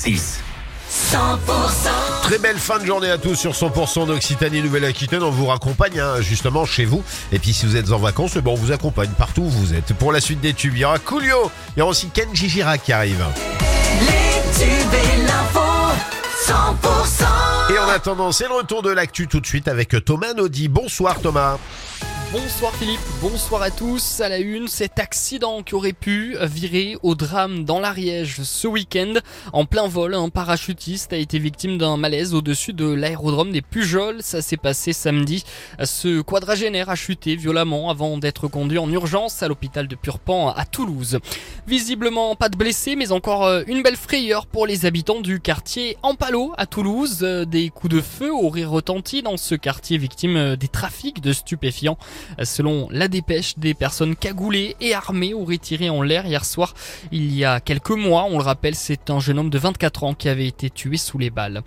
100% 100% Très belle fin de journée à tous sur 100% d'Occitanie Nouvelle-Aquitaine. On vous raccompagne hein, justement chez vous. Et puis si vous êtes en vacances, eh ben, on vous accompagne partout où vous êtes. Pour la suite des tubes, il y aura Coolio, il y aura aussi Kenji Girac qui arrive. Les tubes et l'info 100% Et en attendant, c'est le retour de l'actu tout de suite avec Thomas Naudy. Bonsoir Thomas. Bonsoir Philippe, bonsoir à tous. À la une, cet accident qui aurait pu virer au drame dans l'Ariège ce week-end. En plein vol, un parachutiste a été victime d'un malaise au-dessus de l'aérodrome des Pujols. Ça s'est passé samedi. Ce quadragénaire a chuté violemment avant d'être conduit en urgence à l'hôpital de Purpan à Toulouse. Visiblement pas de blessés, mais encore euh, une belle frayeur pour les habitants du quartier Ampalo à Toulouse. Euh, Des coups de feu auraient retenti dans ce quartier victime euh, des trafics de stupéfiants. Selon la dépêche, des personnes cagoulées et armées auraient tiré en l'air hier soir. Il y a quelques mois, on le rappelle, c'est un jeune homme de 24 ans qui avait été tué sous les balles.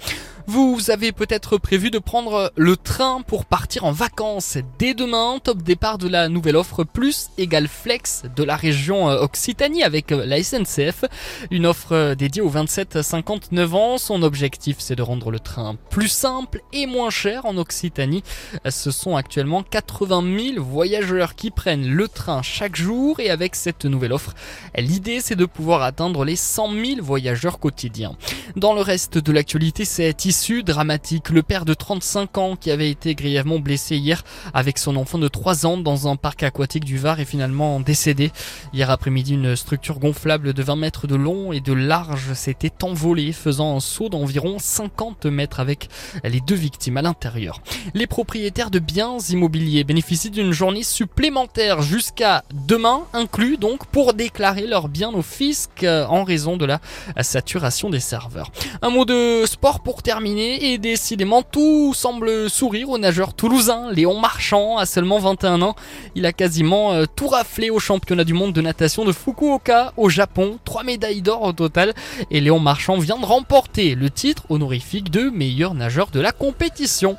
Vous avez peut-être prévu de prendre le train pour partir en vacances dès demain. Top départ de la nouvelle offre Plus égale Flex de la région euh, Occitanie avec euh, la SNCF. Une offre euh, dédiée aux 27-59 ans. Son objectif c'est de rendre le train plus simple et moins cher en Occitanie. Ce sont actuellement 80 000 voyageurs qui prennent le train chaque jour et avec cette nouvelle offre, l'idée c'est de pouvoir atteindre les 100 000 voyageurs quotidiens. Dans le reste de l'actualité, c'est issu dramatique. Le père de 35 ans qui avait été grièvement blessé hier avec son enfant de 3 ans dans un parc aquatique du Var est finalement décédé. Hier après-midi, une structure gonflable de 20 mètres de long et de large s'était envolée faisant un saut d'environ 50 mètres avec les deux victimes à l'intérieur. Les propriétaires de biens immobiliers bénéficient d'une journée supplémentaire jusqu'à demain inclus donc pour déclarer leurs biens au fisc euh, en raison de la saturation des serveurs. Un mot de sport pour terminer et décidément tout semble sourire au nageur toulousain Léon Marchand à seulement 21 ans. Il a quasiment euh, tout raflé au championnat du monde de natation de Fukuoka au Japon, trois médailles d'or au total et Léon Marchand vient de remporter le titre honorifique de meilleur nageur de la compétition.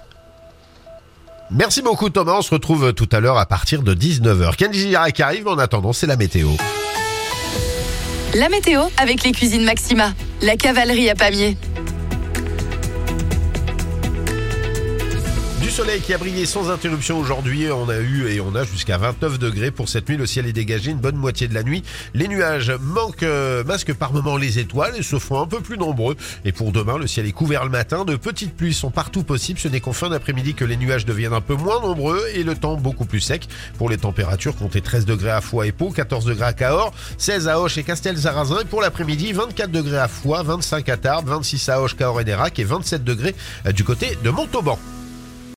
Merci beaucoup Thomas, on se retrouve tout à l'heure à partir de 19h. Kenji Girac arrive, en attendant c'est la météo. La météo avec les cuisines Maxima, la cavalerie à Pamiers. Soleil qui a brillé sans interruption aujourd'hui. On a eu et on a jusqu'à 29 degrés pour cette nuit. Le ciel est dégagé une bonne moitié de la nuit. Les nuages manquent, euh, masquent par moments les étoiles et se font un peu plus nombreux. Et pour demain, le ciel est couvert le matin. De petites pluies sont partout possibles. Ce n'est qu'en fin d'après-midi que les nuages deviennent un peu moins nombreux et le temps beaucoup plus sec. Pour les températures, comptez 13 degrés à Foix et Pau, 14 degrés à Cahors, 16 à Hoche et Castel-Zarazin. Et pour l'après-midi, 24 degrés à Foix, 25 à Tarbes, 26 à Hoche, Cahors et Nérac et 27 degrés euh, du côté de Montauban.